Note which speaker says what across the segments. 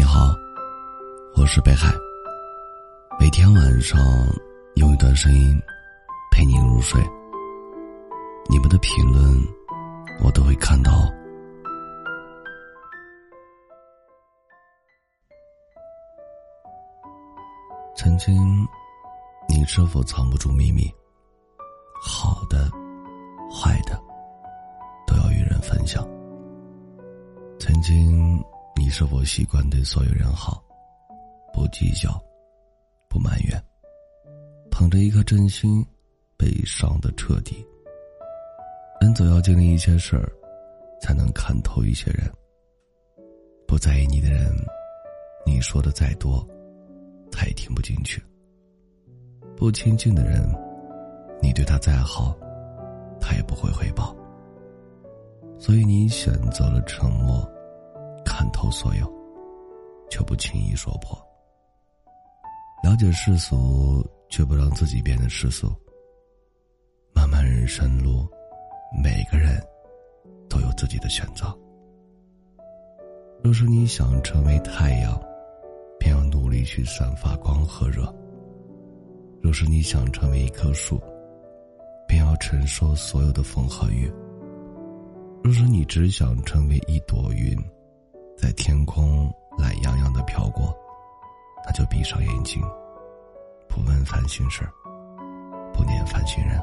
Speaker 1: 你好，我是北海。每天晚上用一段声音陪你入睡。你们的评论我都会看到。曾经，你是否藏不住秘密？好的，坏的，都要与人分享。曾经。你是否习惯对所有人好，不计较，不埋怨，捧着一颗真心，被伤的彻底。人总要经历一些事儿，才能看透一些人。不在意你的人，你说的再多，他也听不进去。不亲近的人，你对他再好，他也不会回报。所以你选择了沉默。看透所有，却不轻易说破。了解世俗，却不让自己变得世俗。漫漫人生路，每个人都有自己的选择。若是你想成为太阳，便要努力去散发光和热；若是你想成为一棵树，便要承受所有的风和雨；若是你只想成为一朵云，在天空懒洋洋的飘过，那就闭上眼睛，不问烦心事不念烦心人。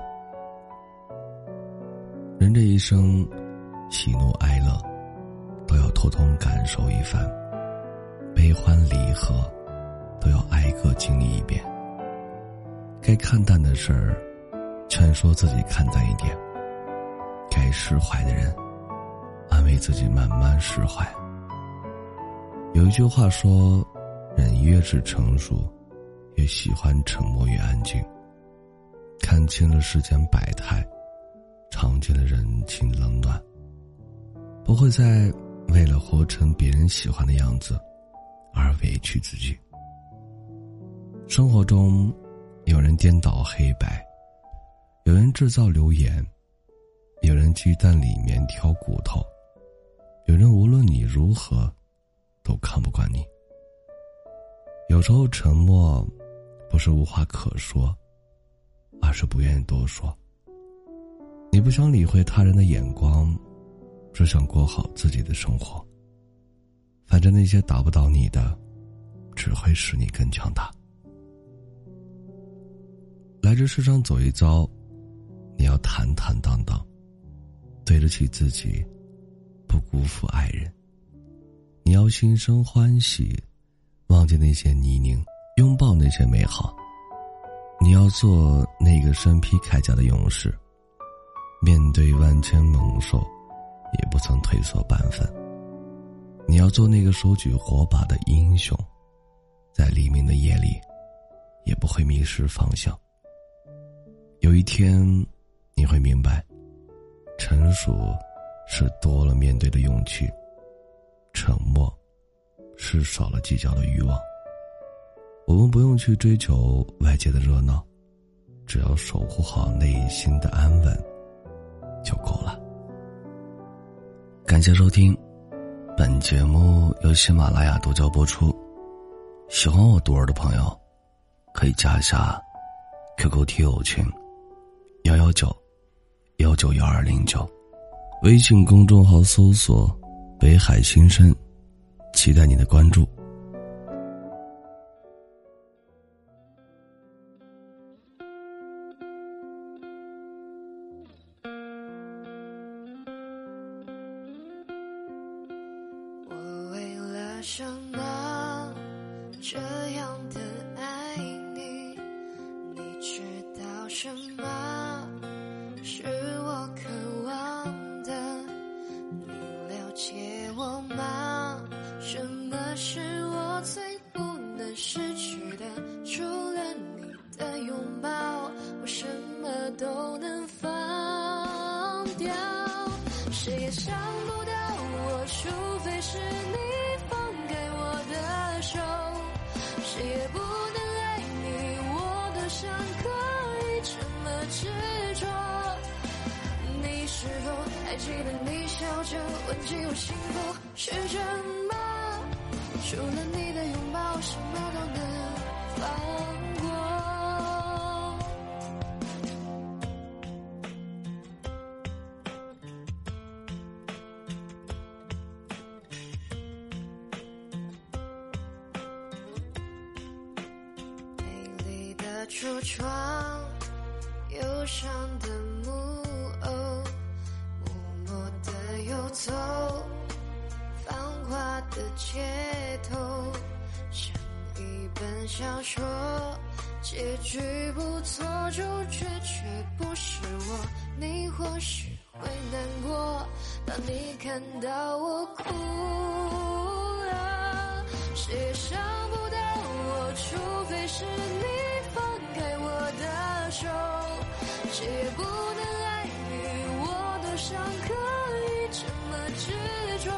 Speaker 1: 人这一生，喜怒哀乐，都要通通感受一番；悲欢离合，都要挨个经历一遍。该看淡的事儿，劝说自己看淡一点；该释怀的人，安慰自己慢慢释怀。有一句话说：“人越是成熟，越喜欢沉默与安静。看清了世间百态，尝尽了人情冷暖，不会再为了活成别人喜欢的样子而委屈自己。生活中，有人颠倒黑白，有人制造流言，有人鸡蛋里面挑骨头，有人无论你如何。”都看不惯你。有时候沉默，不是无话可说，而是不愿意多说。你不想理会他人的眼光，只想过好自己的生活。反正那些打不倒你的，只会使你更强大。来这世上走一遭，你要坦坦荡荡，对得起自己，不辜负爱人。你要心生欢喜，忘记那些泥泞，拥抱那些美好。你要做那个身披铠甲的勇士，面对万千猛兽，也不曾退缩半分。你要做那个手举火把的英雄，在黎明的夜里，也不会迷失方向。有一天，你会明白，成熟是多了面对的勇气。沉默，是少了计较的欲望。我们不用去追求外界的热闹，只要守护好内心的安稳就够了。感谢收听，本节目由喜马拉雅独家播出。喜欢我独儿的朋友，可以加一下 QQ 听友群幺幺九幺九幺二零九，微信公众号搜索。北海新生，期待你的关注。
Speaker 2: 我为了什么谁也想不到我，除非是你放开我的手。谁也不能爱你，我多想可以这么执着。你是否还记得你？笑着问起我幸福是什么？除了你。橱窗，忧伤的木偶，默默的游走，繁华的街头，像一本小说，结局不错，主角却不是我，你或许会难过，当你看到我哭了，谁也伤不到我，除非是你。手谁也不能爱你，我多想可以这么执着。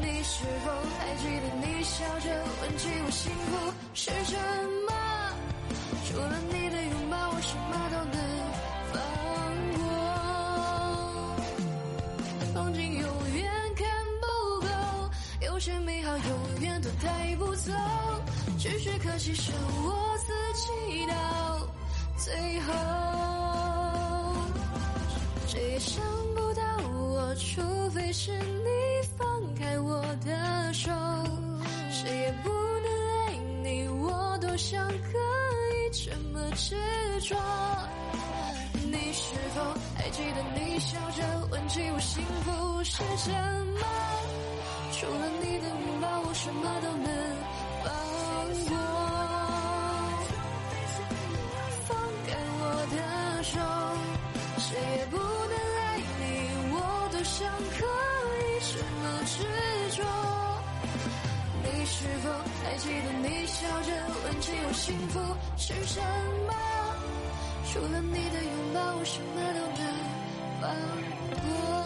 Speaker 2: 你是否还记得你笑着问起我幸福是什么？除了你的拥抱，我什么都能美好永远都带不走，只是可惜是我自己到。最后，谁也伤不到我，除非是你放开我的手。谁也不能爱你，我多想可以这么执着。你是否还记得你笑着问起我幸福是什么？除了你的什么都能放过，放开我的手，谁也不能爱你，我多想可以什么执着，你是否还记得你笑着问起我幸福？是什么，除了你的拥抱，我什么都能放过。